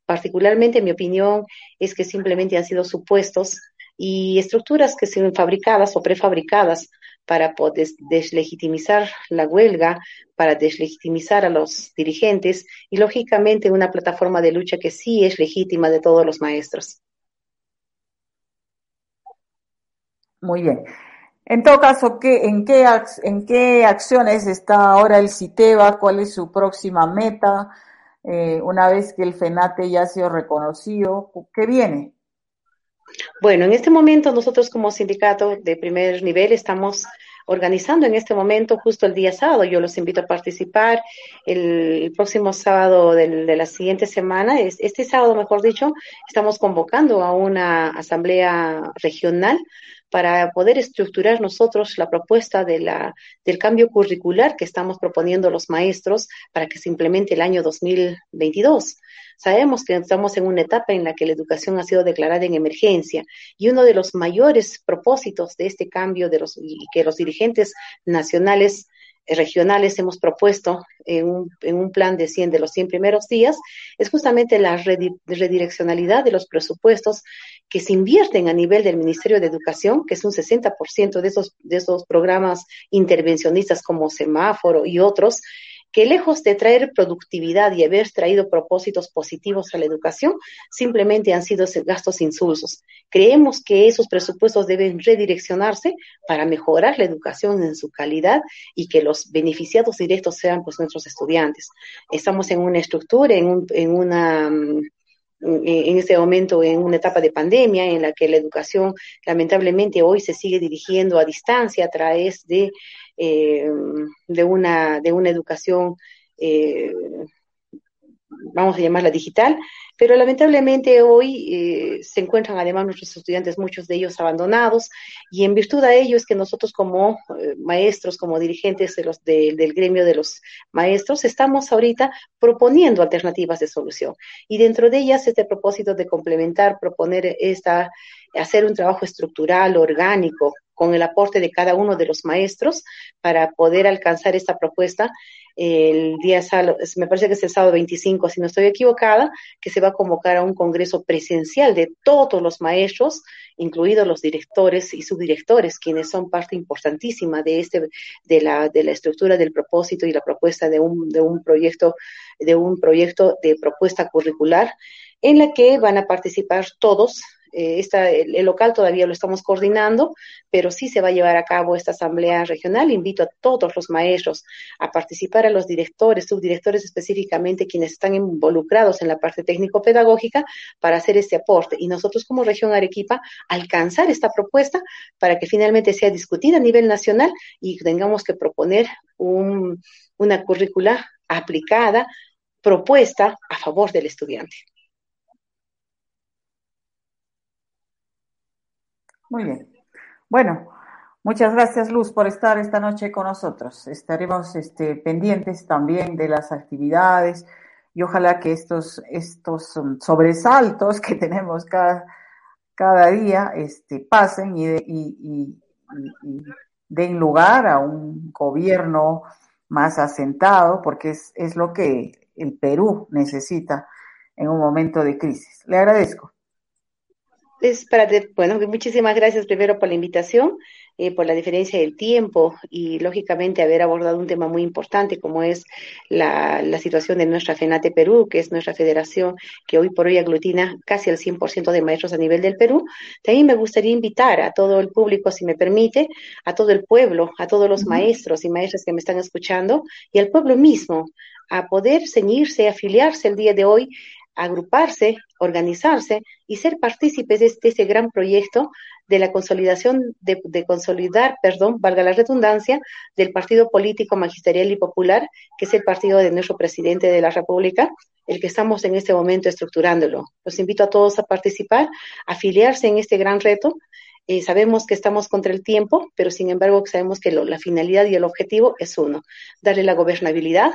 particularmente mi opinión es que simplemente han sido supuestos y estructuras que son fabricadas o prefabricadas para poder deslegitimizar la huelga, para deslegitimizar a los dirigentes y, lógicamente, una plataforma de lucha que sí es legítima de todos los maestros. Muy bien. En todo caso, ¿qué, en, qué, ¿en qué acciones está ahora el CITEBA? ¿Cuál es su próxima meta? Eh, una vez que el FENATE ya ha sido reconocido, ¿qué viene? Bueno, en este momento nosotros como sindicato de primer nivel estamos organizando en este momento justo el día sábado. Yo los invito a participar el, próximo sábado de la siguiente semana. Este sábado, mejor dicho, estamos convocando a una asamblea regional para poder estructurar nosotros la propuesta de la, del cambio curricular que estamos proponiendo los maestros para que se implemente el año 2022. Sabemos que estamos en una etapa en la que la educación ha sido declarada en emergencia y uno de los mayores propósitos de este cambio de los, y que los dirigentes nacionales regionales hemos propuesto en un, en un, plan de 100 de los 100 primeros días es justamente la redireccionalidad de los presupuestos que se invierten a nivel del Ministerio de Educación, que es un 60% de esos, de esos programas intervencionistas como semáforo y otros, que lejos de traer productividad y haber traído propósitos positivos a la educación, simplemente han sido gastos insulsos. Creemos que esos presupuestos deben redireccionarse para mejorar la educación en su calidad y que los beneficiados directos sean pues nuestros estudiantes. Estamos en una estructura, en, en una mm, en este momento en una etapa de pandemia en la que la educación lamentablemente hoy se sigue dirigiendo a distancia a través de, eh, de, una, de una educación eh, vamos a llamarla digital, pero lamentablemente hoy eh, se encuentran además nuestros estudiantes, muchos de ellos abandonados, y en virtud de ello es que nosotros como eh, maestros, como dirigentes de los, del gremio de los maestros, estamos ahorita proponiendo alternativas de solución. Y dentro de ellas este propósito de complementar, proponer esta, hacer un trabajo estructural, orgánico, con el aporte de cada uno de los maestros para poder alcanzar esta propuesta. El día me parece que es el sábado 25, si no estoy equivocada, que se va a convocar a un congreso presencial de todos los maestros, incluidos los directores y subdirectores, quienes son parte importantísima de este, de la, de la estructura del propósito y la propuesta de un, de un proyecto, de un proyecto de propuesta curricular en la que van a participar todos eh, el, local todavía lo estamos coordinando, pero sí se va a llevar a cabo esta asamblea regional. Invito a todos los maestros a participar, a los directores, subdirectores específicamente, quienes están involucrados en la parte técnico-pedagógica, para hacer este aporte. Y nosotros como región Arequipa, alcanzar esta propuesta para que finalmente sea discutida a nivel nacional y tengamos que proponer una currícula aplicada, propuesta a favor del estudiante. Muy bien. Bueno, muchas gracias Luz por estar esta noche con nosotros. Estaremos este, pendientes también de las actividades y ojalá que estos, estos um, sobresaltos que tenemos cada, cada día este, pasen y, y, den lugar a un gobierno más asentado, porque es, es lo que el Perú necesita en un momento de crisis. Le agradezco es para, bueno, muchísimas gracias primero por la invitación, eh, por la diferencia del tiempo y lógicamente haber abordado un tema muy importante como es la, la situación de nuestra FENATE Perú, que es nuestra federación que hoy por hoy aglutina casi el 100% de maestros a nivel del Perú. También me gustaría invitar a todo el público, si me permite, a todo el pueblo, a todos los maestros y maestras que me están escuchando y al pueblo mismo a poder ceñirse, afiliarse el día de hoy agruparse, organizarse y ser partícipes de este, gran proyecto de la consolidación, de, consolidar, perdón, valga la redundancia, del partido político magisterial y popular, que es el partido de nuestro presidente de la República, el que estamos en este momento estructurándolo. Los invito a todos a participar, a afiliarse en este gran reto. Eh, sabemos que estamos contra el tiempo, pero sin embargo sabemos que la finalidad y el objetivo es uno, darle la gobernabilidad,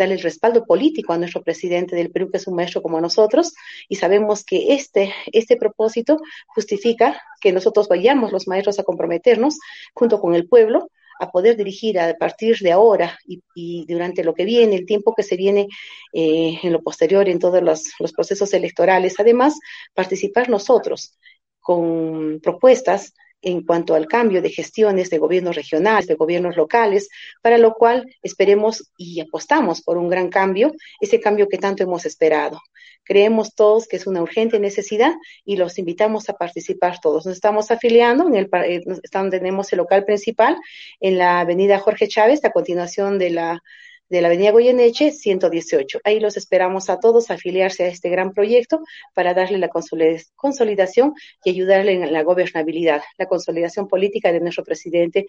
darle el respaldo político a nuestro presidente del Perú, que es un maestro como nosotros, y sabemos que este, este propósito justifica que nosotros vayamos los maestros a comprometernos junto con el pueblo a poder dirigir a partir de ahora y, durante lo que viene, el tiempo que se viene eh, en lo posterior en todos los, los procesos electorales. Además, participar nosotros con propuestas en cuanto al cambio de gestiones de gobiernos regionales, de gobiernos locales, para lo cual esperemos y apostamos por un gran cambio, ese cambio que tanto hemos esperado. Creemos todos que es una urgente necesidad y los invitamos a participar todos. Nos estamos afiliando, en el, eh, tenemos el local principal en la avenida Jorge Chávez, a continuación de la de la Avenida Goyeneche 118. Ahí los esperamos a todos a afiliarse a este gran proyecto para darle la consolidación y ayudarle en la gobernabilidad, la consolidación política de nuestro presidente,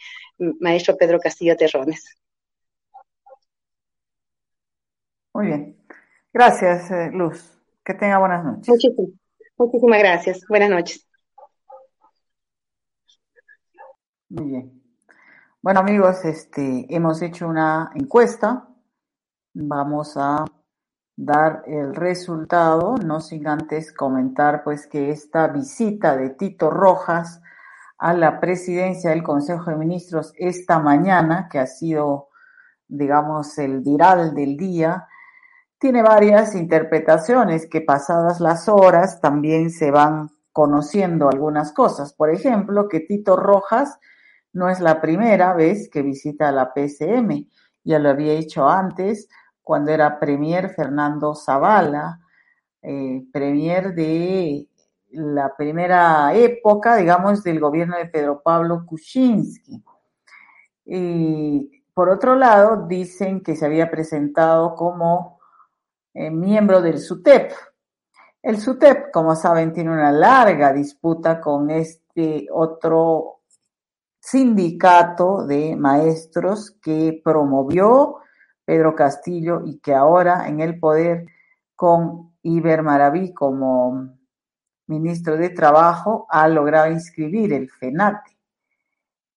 maestro Pedro Castillo Terrones. Muy bien. Gracias, eh, Luz. Que tenga buenas noches. Muchísimas, muchísimas gracias. Buenas noches. Muy bien. Bueno, amigos, este, hemos hecho una encuesta Vamos a dar el resultado, no sin antes comentar pues que esta visita de Tito Rojas a la presidencia del Consejo de Ministros esta mañana, que ha sido, digamos, el viral del día, tiene varias interpretaciones que pasadas las horas también se van conociendo algunas cosas. Por ejemplo, que Tito Rojas no es la primera vez que visita la PCM, ya lo había hecho antes, cuando era premier Fernando Zavala, eh, premier de la primera época, digamos, del gobierno de Pedro Pablo Kuczynski. Y por otro lado, dicen que se había presentado como eh, miembro del SUTEP. El SUTEP, como saben, tiene una larga disputa con este otro sindicato de maestros que promovió Pedro Castillo y que ahora en el poder con Iber Maraví como ministro de Trabajo ha logrado inscribir el FENATE.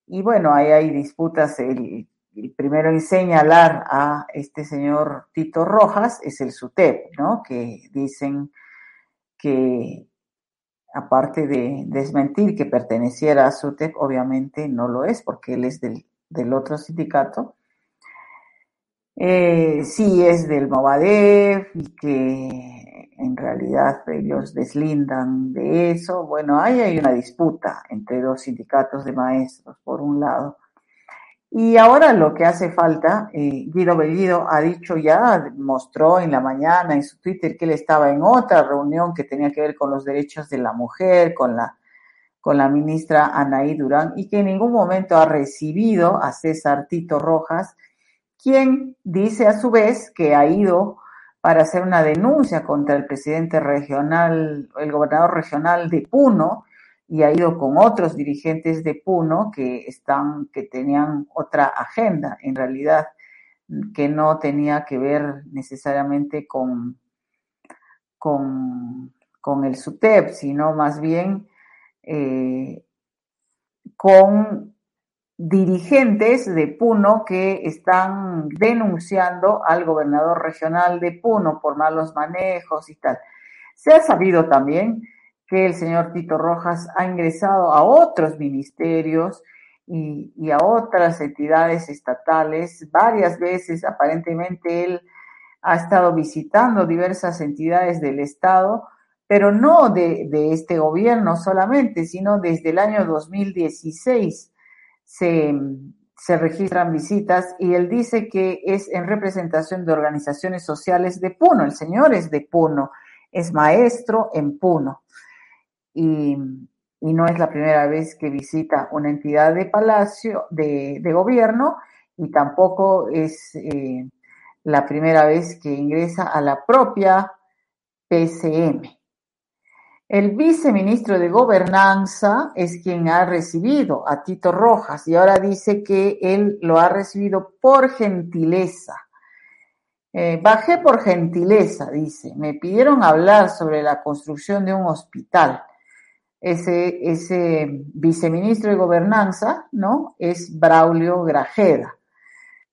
Y bueno, ahí hay disputas. El, primero en señalar a este señor Tito Rojas es el SUTEP, ¿no? Que dicen que aparte de desmentir que perteneciera a SUTEP, obviamente no lo es porque él es del, del otro sindicato eh, sí es del Movadef y que en realidad ellos deslindan de eso. Bueno, ahí hay una disputa entre dos sindicatos de maestros, por un lado. Y ahora lo que hace falta, eh, Guido Bellido ha dicho ya, mostró en la mañana en su Twitter que él estaba en otra reunión que tenía que ver con los derechos de la mujer, con la, con la ministra Anaí Durán, y que en ningún momento ha recibido a César Tito Rojas, quien dice a su vez que ha ido para hacer una denuncia contra el presidente regional, el gobernador regional de Puno, y ha ido con otros dirigentes de Puno que tenían otra agenda, en realidad, que no tenía que ver necesariamente con, con, con el SUTEP, sino más bien eh, con dirigentes de Puno que están denunciando al gobernador regional de Puno por malos manejos y tal. Se ha sabido también que el señor Tito Rojas ha ingresado a otros ministerios y, a otras entidades estatales. Varias veces, aparentemente, él ha estado visitando diversas entidades del Estado, pero no de, de este gobierno solamente, sino desde el año 2016 se, se registran visitas y él dice que es en representación de organizaciones sociales de Puno. El señor es de Puno, es maestro en Puno y, y, no es la primera vez que visita una entidad de palacio, de, de gobierno, y tampoco es eh, la primera vez que ingresa a la propia PCM. El viceministro de Gobernanza es quien ha recibido a Tito Rojas y ahora dice que él lo ha recibido por gentileza. Eh, bajé por gentileza, dice. Me pidieron hablar sobre la construcción de un hospital ese, ese viceministro de Gobernanza, ¿no? Es Braulio Grajeda,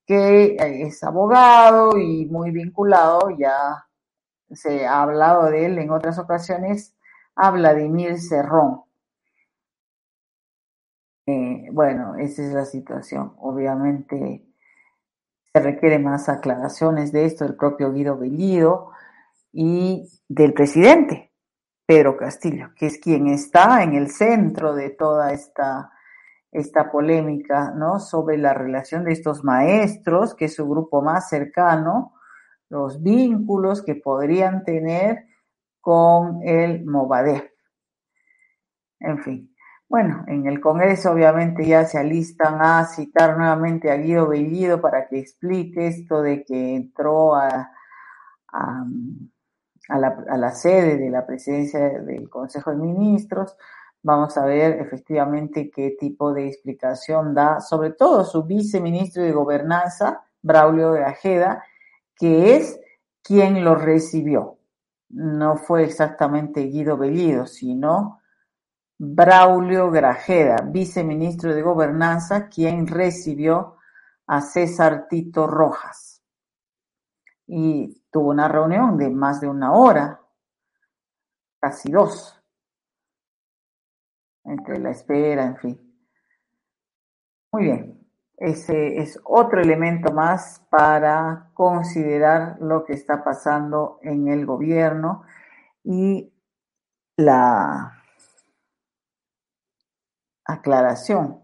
que es abogado y muy vinculado, ya se ha hablado de él en otras ocasiones, a Vladimir Cerrón. Eh, bueno, esa es la situación. Obviamente se requieren más aclaraciones de esto del propio Guido Bellido y del presidente, Pedro Castillo, que es quien está en el centro de toda esta, esta polémica, ¿no? Sobre la relación de estos maestros, que es su grupo más cercano, los vínculos que podrían tener con el Movadef. En fin. Bueno, en el Congreso obviamente ya se alistan a citar nuevamente a Guido Bellido para que explique esto de que entró a, a la, a la sede de la presidencia del Consejo de Ministros. Vamos a ver efectivamente qué tipo de explicación da, sobre todo su viceministro de Gobernanza, Braulio de Ajeda, que es quien lo recibió. No fue exactamente Guido Bellido, sino Braulio Grajeda, viceministro de Gobernanza, quien recibió a César Tito Rojas. Y tuvo una reunión de más de una hora, casi dos, entre la espera, en fin. Muy bien, ese es otro elemento más para considerar lo que está pasando en el gobierno y la aclaración,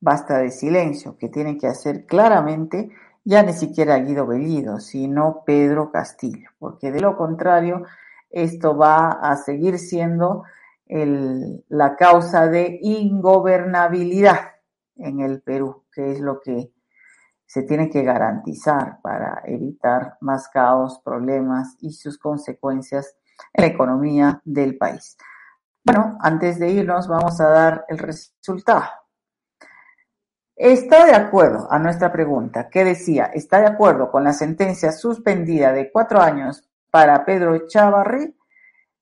basta de silencio, que tiene que hacer claramente ya ni siquiera Guido Bellido, sino Pedro Castillo, porque de lo contrario, esto va a seguir siendo la causa de ingobernabilidad en el Perú, que es lo que se tiene que garantizar para evitar más caos, problemas y sus consecuencias en la economía del país. Bueno, antes de irnos vamos a dar el resultado. Está de acuerdo a nuestra pregunta, que decía, ¿está de acuerdo con la sentencia suspendida de cuatro años para Pedro Chavarri?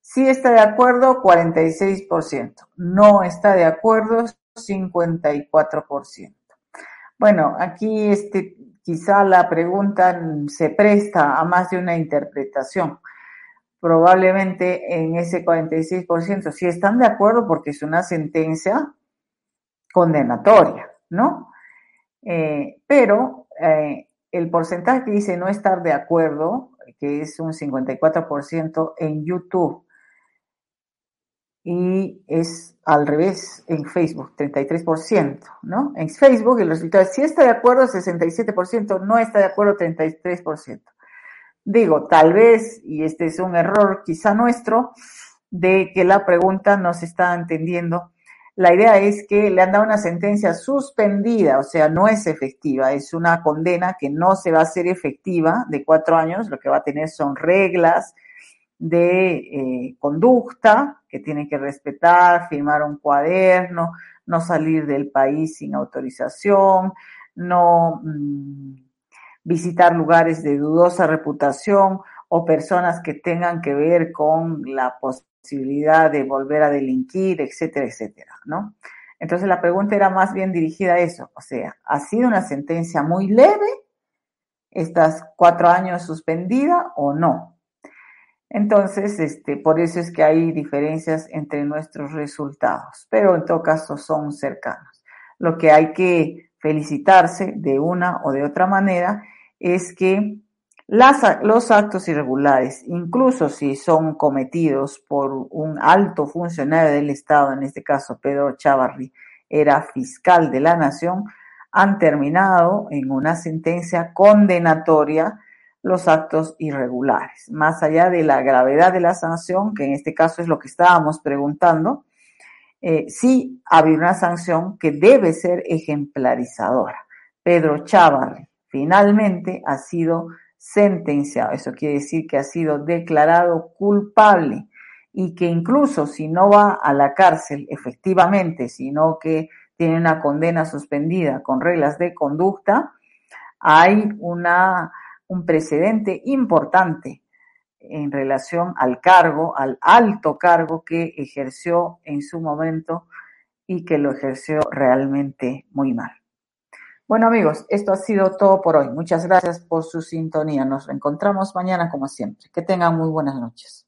Sí está de acuerdo, 46%. No está de acuerdo, 54%. Bueno, aquí este, quizá la pregunta se presta a más de una interpretación. Probablemente en ese 46% sí están de acuerdo porque es una sentencia condenatoria ¿no? Eh, pero eh, el porcentaje que dice no estar de acuerdo, que es un 54% en YouTube, y es al revés en Facebook, 33%, ¿no? En Facebook el resultado es si está de acuerdo 67%, no está de acuerdo 33%. Digo, tal vez, y este es un error quizá nuestro, de que la pregunta no se está entendiendo. La idea es que le han dado una sentencia suspendida, o sea, no es efectiva, es una condena que no se va a hacer efectiva de cuatro años, lo que va a tener son reglas, de eh, conducta que tiene que respetar, firmar un cuaderno, no salir del país sin autorización, no mm, visitar lugares de dudosa reputación o personas que tengan que ver con la posibilidad de volver a delinquir, etcétera, etcétera, ¿no? Entonces la pregunta era más bien dirigida a eso, o sea, ¿ha sido una sentencia muy leve, estas cuatro años suspendida o no? Entonces, este, por eso es que hay diferencias entre nuestros resultados, pero en todo caso son cercanos. Lo que hay que felicitarse de una o de otra manera es que los actos irregulares, incluso si son cometidos por un alto funcionario del Estado, en este caso Pedro Chavarri, era fiscal de la nación, han terminado en una sentencia condenatoria los actos irregulares. Más allá de la gravedad de la sanción, que en este caso es lo que estábamos preguntando, eh, sí había una sanción que debe ser ejemplarizadora. Pedro Chávarri finalmente ha sido sentenciado. Eso quiere decir que ha sido declarado culpable y que incluso si no va a la cárcel efectivamente, sino que tiene una condena suspendida con reglas de conducta, hay una un precedente importante en relación al cargo, al alto cargo que ejerció en su momento y que lo ejerció realmente muy mal. Bueno amigos, esto ha sido todo por hoy. Muchas gracias por su sintonía. Nos encontramos mañana como siempre. Que tengan muy buenas noches.